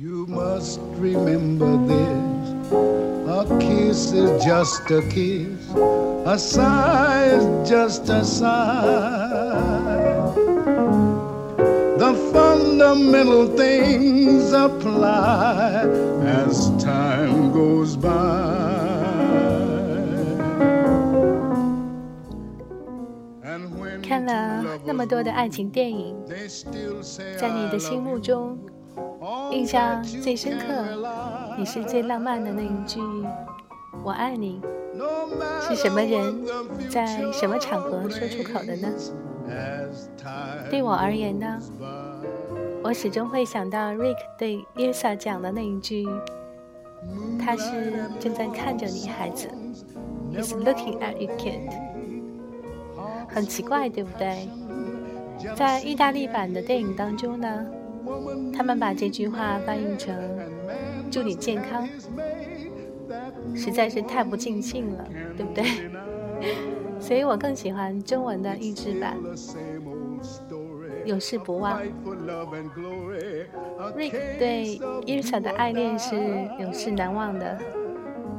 You must remember this. A kiss is just a kiss. A sigh is just a sigh. The fundamental things apply as time goes by. And when 看了那么多的爱情电影， they still say 在你 I 的心 love 目 you, 中， all 印象最深刻.你是最浪漫的那一句“我爱你”是什么人在什么场合说出口的呢？对我而言呢，我始终会想到 Rick 对 Ilsa 讲的那一句：“他是正在看着你，孩子。”He's looking at you, kid。很奇怪，对不对？在意大利版的电影当中呢，他们把这句话翻译成“祝你健康”，实在是太不尽兴了，对不对？所以我更喜欢中文的译制版。永世不忘，Rick 对 Elsa 的爱恋是永世难忘的。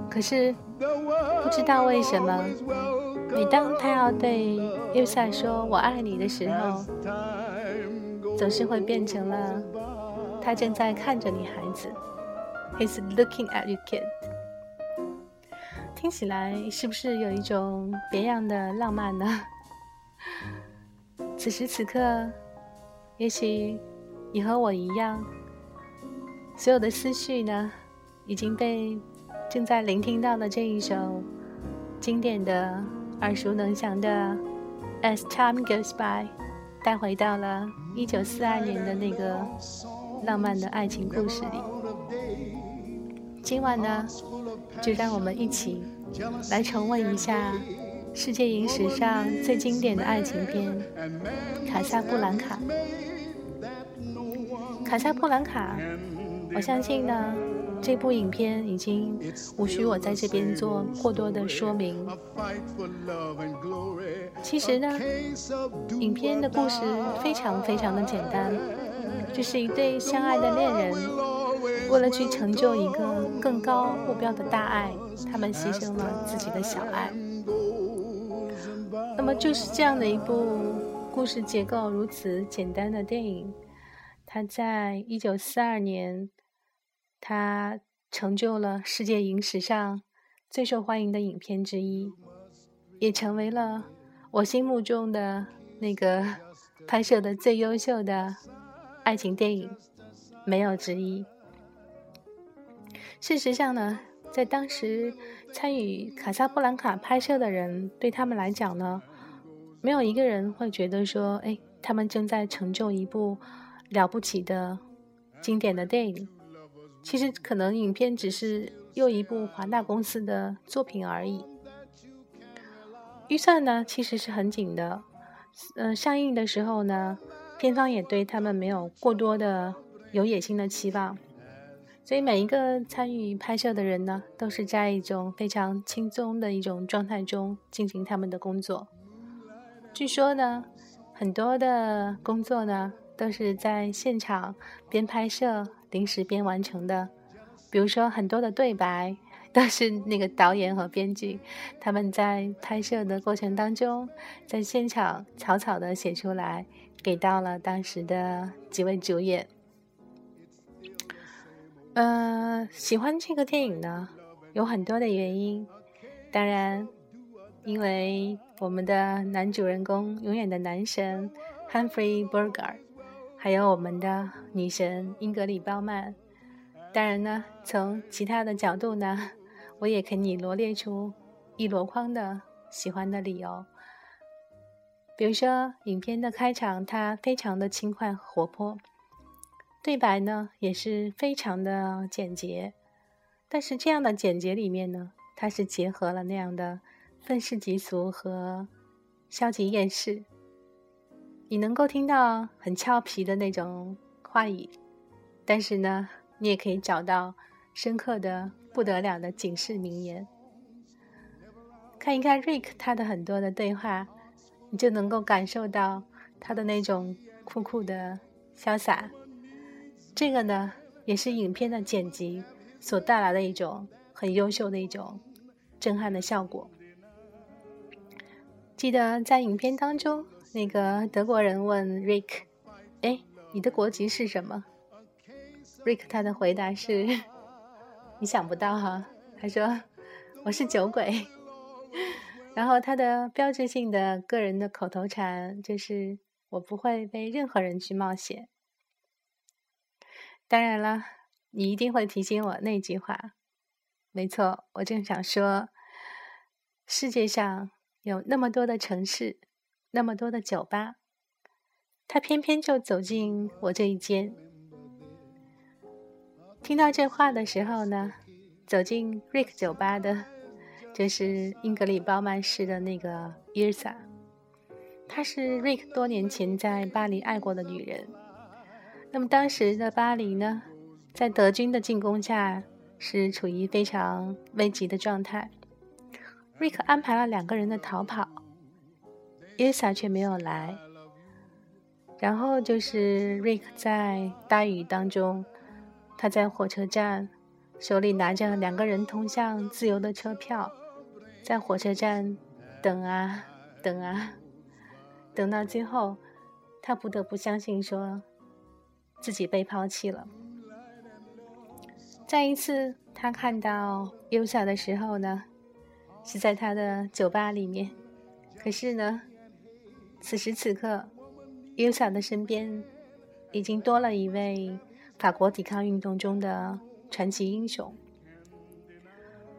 可是不知道为什么，每当他要对 Elsa 说“我爱你”的时候，总是会变成了他正在看着你，孩子。He's looking at you, kid。听起来是不是有一种别样的浪漫呢？此时此刻，也许你和我一样，所有的思绪呢，已经被正在聆听到的这一首经典的、耳熟能详的《As Time Goes By》带回到了1942年的那个浪漫的爱情故事里。今晚呢，就让我们一起来重温一下世界影史上最经典的爱情片《卡萨布兰卡》。卡萨布兰卡，我相信呢，这部影片已经无需我在这边做过多的说明。其实呢，影片的故事非常非常的简单，就是一对相爱的恋人，为了去成就一个更高目标的大爱，他们牺牲了自己的小爱。那么就是这样的一部故事结构如此简单的电影，它在一九四二年，它成就了世界影史上最受欢迎的影片之一，也成为了我心目中的那个 拍摄的最优秀的爱情电影，没有之一。事实上呢，在当时参与《卡萨布兰卡》拍摄的人，对他们来讲呢，没有一个人会觉得说，哎，他们正在成就一部了不起的经典的电影。其实，可能影片只是又一部华纳公司的作品而已。预算呢，其实是很紧的。呃，上映的时候呢，片方也对他们没有过多的有野心的期望。所以每一个参与拍摄的人呢，都是在一种非常轻松的一种状态中进行他们的工作。据说呢，很多的工作呢都是在现场边拍摄临时编完成的，比如说很多的对白都是那个导演和编剧他们在拍摄的过程当中，在现场草草的写出来，给到了当时的几位主演。呃，喜欢这个电影呢，有很多的原因。当然，因为我们的男主人公永远的男神 Humphrey Bogart，还有我们的女神英格里褒曼。当然呢，从其他的角度呢，我也可以罗列出一箩筐的喜欢的理由。比如说，影片的开场，它非常的轻快活泼。对白呢也是非常的简洁，但是这样的简洁里面呢，它是结合了那样的愤世嫉俗和消极厌世。你能够听到很俏皮的那种话语，但是呢，你也可以找到深刻的不得了的警示名言。看一看 Rick 他的很多的对话，你就能够感受到他的那种酷酷的潇洒。这个呢，也是影片的剪辑所带来的一种很优秀的一种震撼的效果。记得在影片当中，那个德国人问 Rick：“ 哎，你的国籍是什么？”Rick 他的回答是：“ 你想不到哈。”他说：“我是酒鬼。”然后他的标志性的个人的口头禅就是：“我不会被任何人去冒险。”当然了，你一定会提醒我那句话。没错，我正想说，世界上。有那么多的城市，那么多的酒吧，他偏偏就走进我这一间。听到这话的时候呢，走进 Rick 酒吧的，就是英格里褒曼市的那个伊尔萨。她是 Rick 多年前在巴黎爱过的女人。那么当时的巴黎呢，在德军的进攻下，是处于非常危急的状态。瑞克安排了两个人的逃跑，伊莎却没有来。然后就是瑞克在大雨当中，他在火车站手里拿着两个人通向自由的车票，在火车站等啊等啊，等到最后，他不得不相信说自己被抛弃了。再一次，他看到优莎的时候呢？是在他的酒吧里面，可是呢，此时此刻，优莎的身边已经多了一位法国抵抗运动中的传奇英雄。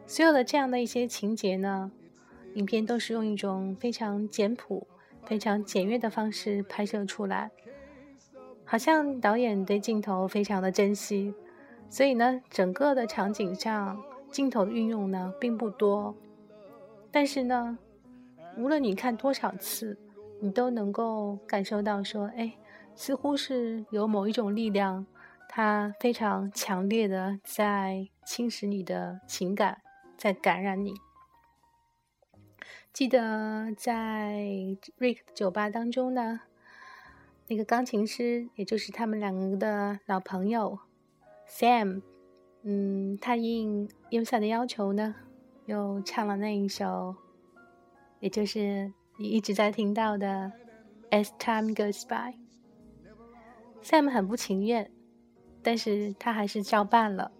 所有的这样的一些情节呢，影片都是用一种非常简朴、非常简约的方式拍摄出来，好像导演对镜头非常的珍惜，所以呢，整个的场景上镜头的运用呢并不多。但是呢，无论你看多少次，你都能够感受到说，哎，似乎是有某一种力量，它非常强烈的在侵蚀你的情感，在感染你。记得在 Rick 酒吧当中呢，那个钢琴师，也就是他们两个的老朋友 Sam，嗯，他应优夏的要求呢。又唱了那一首，也就是你一直在听到的《As Time Goes By》。Sam 很不情愿，但是他还是照办了。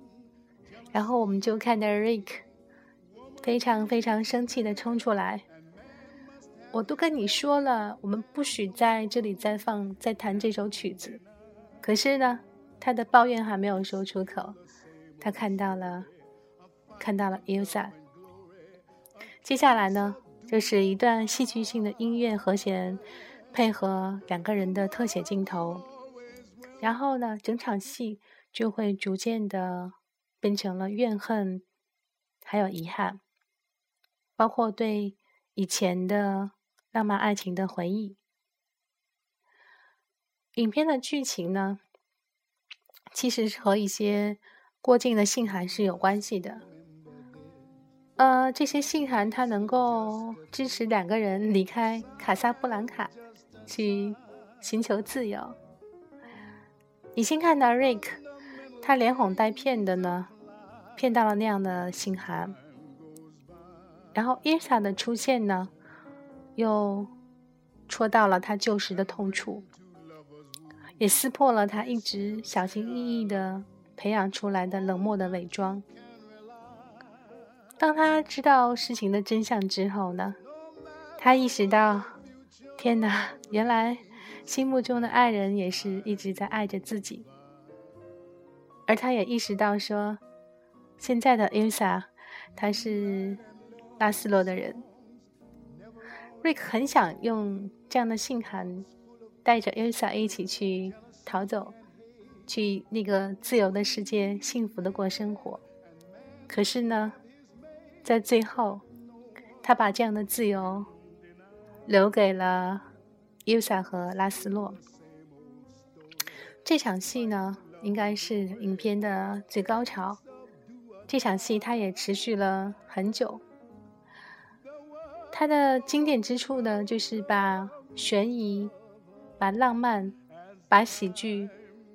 然后我们就看到 Rick 非常非常生气的冲出来。我都跟你说了，我们不许在这里再放、再弹这首曲子。可是呢，他的抱怨还没有说出口，他看到了，看到了 Ilsa。接下来呢，就是一段戏剧性的音乐和弦，配合两个人的特写镜头，然后呢，整场戏就会逐渐的变成了怨恨，还有遗憾，包括对以前的浪漫爱情的回忆。影片的剧情呢，其实是和一些过境的信函是有关系的。呃，这些信函它能够支持两个人离开卡萨布兰卡，去寻求自由。你先看到 Rick，他连哄带骗的呢，骗到了那样的信函。然后 Isa 的出现呢，又戳到了他旧时的痛处，也撕破了他一直小心翼翼的培养出来的冷漠的伪装。当他知道事情的真相之后呢，他意识到，天哪，原来心目中的爱人也是一直在爱着自己。而他也意识到说，现在的 Elsa，他是拉斯洛的人。瑞克很想用这样的信函，带着 Elsa 一起去逃走，去那个自由的世界，幸福的过生活。可是呢？在最后，他把这样的自由留给了尤萨和拉斯洛。这场戏呢，应该是影片的最高潮。这场戏它也持续了很久。它的经典之处呢，就是把悬疑、把浪漫、把喜剧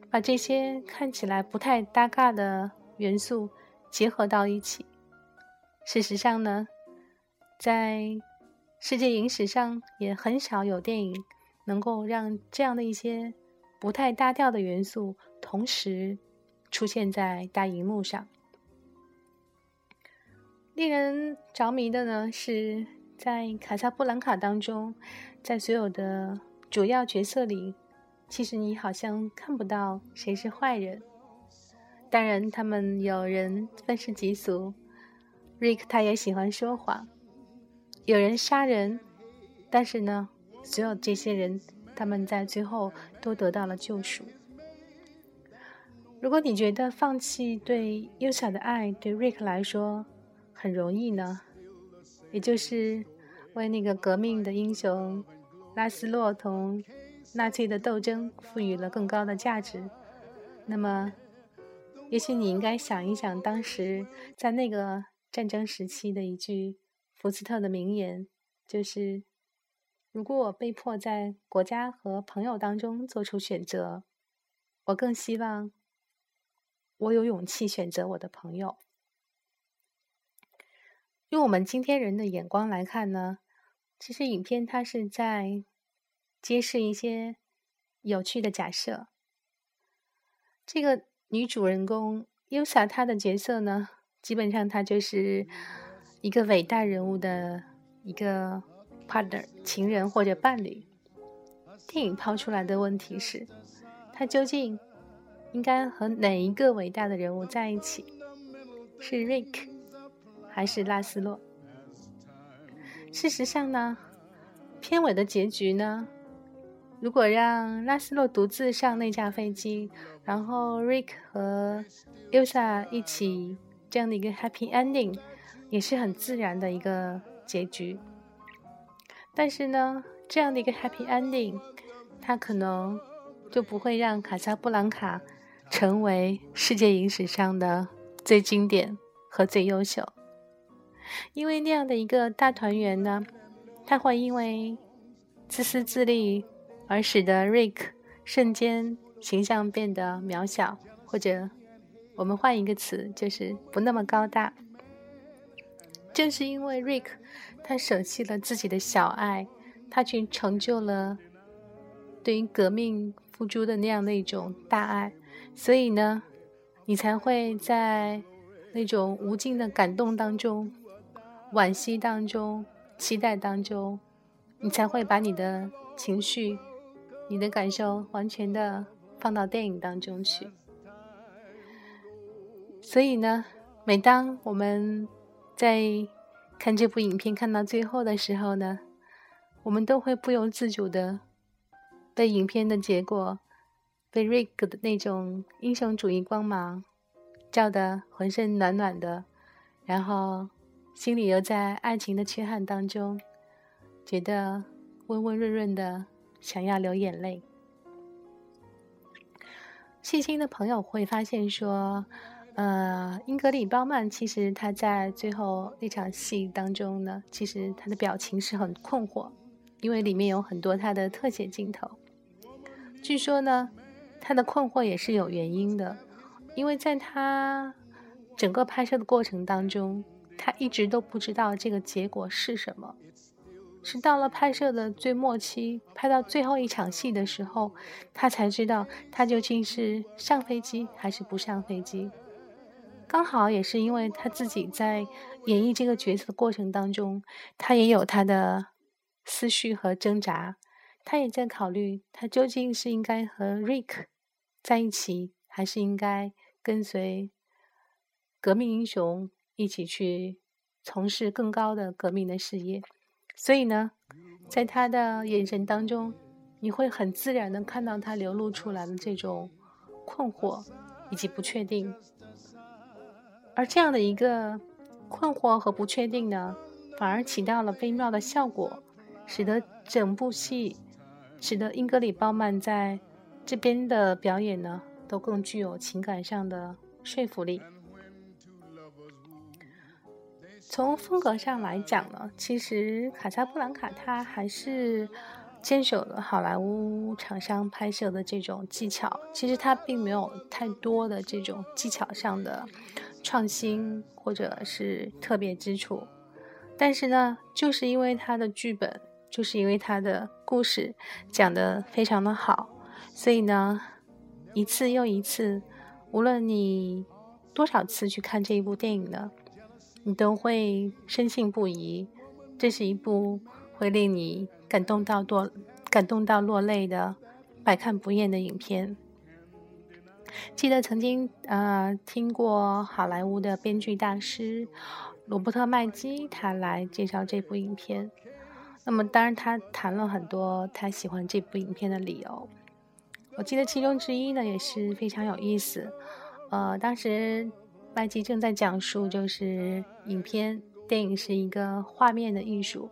把这些看起来不太搭嘎的元素结合到一起。事实上呢，在世界影史上也很少有电影能够让这样的一些不太搭调的元素同时出现在大荧幕上。令人着迷的呢，是在《卡萨布兰卡》当中，在所有的主要角色里，其实你好像看不到谁是坏人。当然，他们有人愤世嫉俗，Rick 他也喜欢说谎，有人杀人，但是呢，所有这些人，他们在最后都得到了救赎。如果你觉得放弃对 Usa 的爱对 Rick 来说，很容易呢，也就是为那个革命的英雄拉斯洛同纳粹的斗争赋予了更高的价值。那么，也许你应该想一想，当时在那个战争时期的一句福斯特的名言，就是：“如果我被迫在国家和朋友当中做出选择，我更希望我有勇气选择我的朋友。”用我们今天人的眼光来看呢，其实影片它是在揭示一些有趣的假设。这个女主人公 Usa 她的角色呢，基本上他就是一个伟大人物的一个 partner 情人或者伴侣。电影抛出来的问题是，他究竟应该和哪一个伟大的人物在一起？是 Rick？还是拉斯洛。事实上呢，片尾的结局呢，如果让拉斯洛独自上那架飞机，然后 Rick 和 Elsa 一起这样的一个 happy ending，也是很自然的一个结局。但是呢，这样的一个 happy ending，它可能就不会让卡萨布兰卡成为世界影史上的最经典和最优秀。因为那样的一个大团圆呢，它会因为自私自利而使得 Rick 瞬间形象变得渺小，或者我们换一个词，就是不那么高大。正是因为 Rick 他舍弃了自己的小爱，他去成就了对于革命付出的那样的一种大爱，所以呢，你才会在那种无尽的感动当中。惋惜当中，期待当中，你才会把你的情绪、你的感受完全的放到电影当中去。所以呢，每当我们在看这部影片看到最后的时候呢，我们都会不由自主的被影片的结果、被 Rick 的那种英雄主义光芒照得浑身暖暖的，然后。心里又在爱情的缺憾当中，觉得温温润润的，想要流眼泪。细心的朋友会发现说，呃，英格里褒曼其实他在最后那场戏当中呢，其实他的表情是很困惑，因为里面有很多他的特写镜头。据说呢，他的困惑也是有原因的，因为在他整个拍摄的过程当中。他一直都不知道这个结果是什么，是到了拍摄的最末期，拍到最后一场戏的时候，他才知道他究竟是上飞机还是不上飞机。刚好也是因为他自己在演绎这个角色的过程当中，他也有他的思绪和挣扎，他也在考虑他究竟是应该和 Rick 在一起，还是应该跟随革命英雄。一起去从事更高的革命的事业，所以呢，在他的眼神当中，你会很自然的看到他流露出来的这种困惑以及不确定。而这样的一个困惑和不确定呢，反而起到了微妙的效果，使得整部戏，使得英格里鲍曼在这边的表演呢，都更具有情感上的说服力。从风格上来讲呢，其实卡萨布兰卡它还是坚守了好莱坞厂商拍摄的这种技巧，其实它并没有太多的这种技巧上的创新或者是特别之处，但是呢，就是因为他的剧本，就是因为他的故事讲得非常的好，所以呢，一次又一次，无论你多少次去看这一部电影呢，你都会深信不疑，这是一部会令你。感动到多，感动到落泪的百看不厌的影片。记得曾经呃听过好莱坞的编剧大师罗伯特麦基他来介绍这部影片。那么当然他谈了很多他喜欢这部影片的理由。我记得其中之一呢也是非常有意思。呃，当时麦基正在讲述，就是影片电影是一个画面的艺术。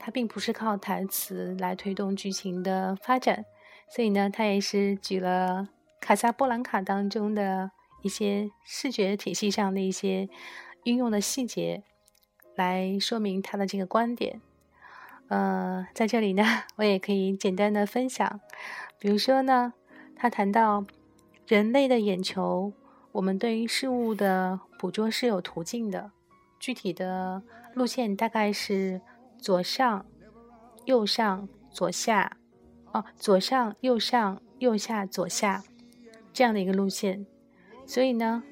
它并不是靠台词来推动剧情的发展，所以呢，他也是举了《卡萨布兰卡》当中的一些视觉体系上的一些运用的细节，来说明他的这个观点。呃，在这里呢，我也可以简单的分享，比如说呢，他谈到人类的眼球，我们对于事物的捕捉是有途径的，具体的路线大概是。左上、右上、左下，哦，左上、右上、右下、左下，这样的一个路线。所以呢，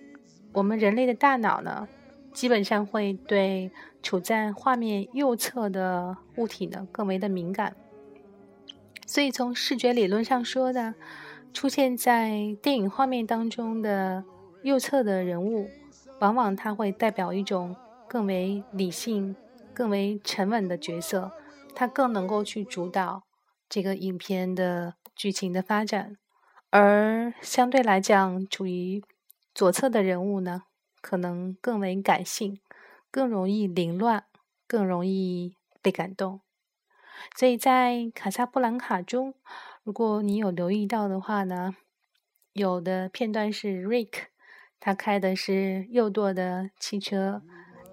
我们人类的大脑呢，基本上会对处在画面右侧的物体呢更为的敏感。所以从视觉理论上说呢，出现在电影画面当中的右侧的人物，往往它会代表一种更为理性。更为沉稳的角色，他更能够去主导这个影片的剧情的发展，而相对来讲，处于左侧的人物呢，可能更为感性，更容易凌乱，更容易被感动。所以在《卡萨布兰卡》中，如果你有留意到的话呢，有的片段是 Rick，他开的是右舵的汽车。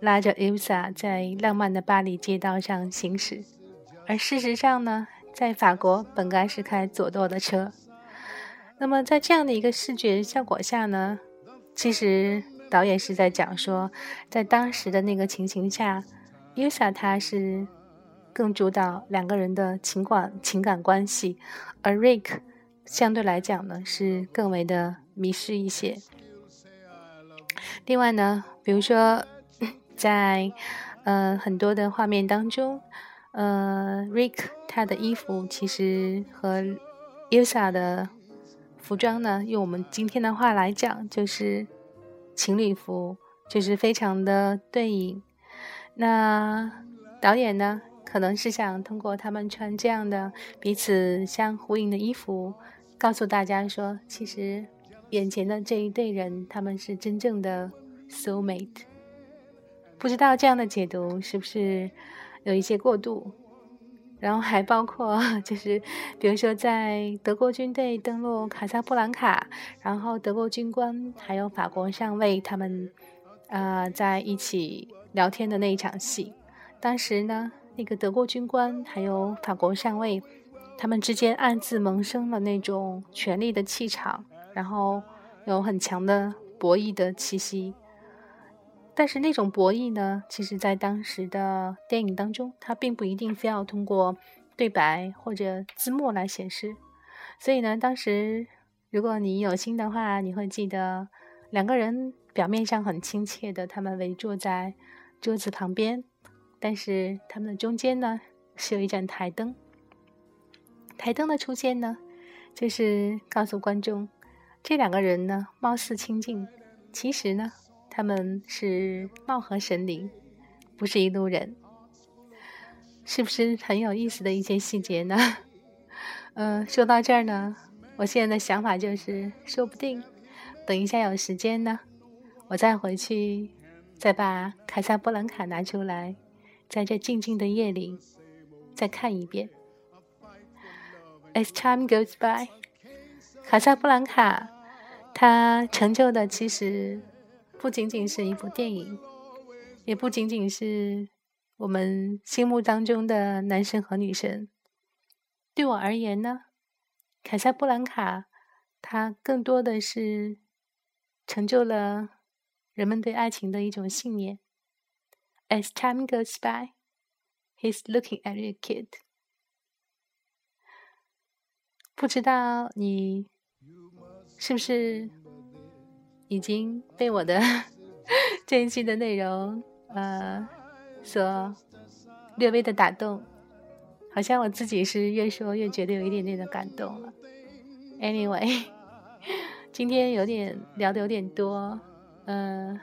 拉着 Elsa 在浪漫的巴黎街道上行驶，而事实上呢，在法国本该是开左舵的车。那么在这样的一个视觉效果下呢，其实导演是在讲说，在当时的那个情形下，Yusa 她是更主导两个人的情感情感关系，而 Rick 相对来讲呢是更为的迷失一些。另外呢，比如说。在呃很多的画面当中，呃，Rick 他的衣服其实和 Yusa 的服装呢，用我们今天的话来讲，就是情侣服，就是非常的对应。那导演呢，可能是想通过他们穿这样的彼此相呼应的衣服，告诉大家说，其实眼前的这一对人，他们是真正的 soul mate。不知道这样的解读是不是有一些过度？然后还包括 就是，比如说在德国军队登陆卡萨布兰卡，然后德国军官还有法国上尉他们，呃，在一起聊天的那一场戏。当时呢，那个德国军官还有法国上尉，他们之间暗自萌生了那种权力的气场，然后有很强的博弈的气息。但是那种博弈呢，其实在当时的电影当中，它并不一定非要通过对白或者字幕来显示。所以呢，当时如果你有心的话，你会记得两个人表面上很亲切的，他们围坐在桌子旁边，但是他们的中间呢是有一盏台灯。台灯的出现呢，就是告诉观众，这两个人呢貌似亲近，其实呢。他们是貌合神离，不是一路人，是不是很有意思的一些细节呢？嗯，说到这儿呢，我现在的想法就是，说不定等一下有时间呢，我再回去再把《凯撒布兰卡》拿出来，在这静静的夜里再看一遍。As time goes by，《卡萨布兰卡》它成就的其实。不仅仅是一部电影，也不仅仅是我们心目当中的男神和女神，对我而言呢，凯撒布兰卡，它更多的是成就了人们对爱情的一种信念。As time goes by, he's looking at your kid。不知道你是不是已经被我的这一期的内容呃所略微的打动？好像我自己是越说越觉得有一点点的感动了。Anyway，今天有点聊的有点多，嗯，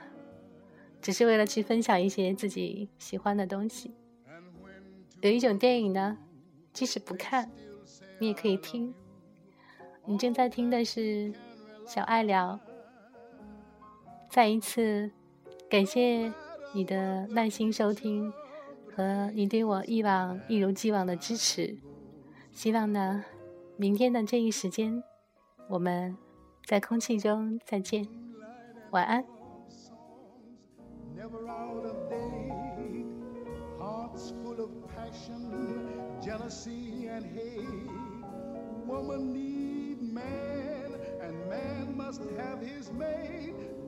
只是为了去分享一些自己喜欢的东西。有一种电影呢，即使不看，你也可以听。你正在听的是小爱聊。再一次感谢你的耐心收听。和你对我一往一如既往的支持，希望呢，明天的这一时间，我们在空气中再见，晚安。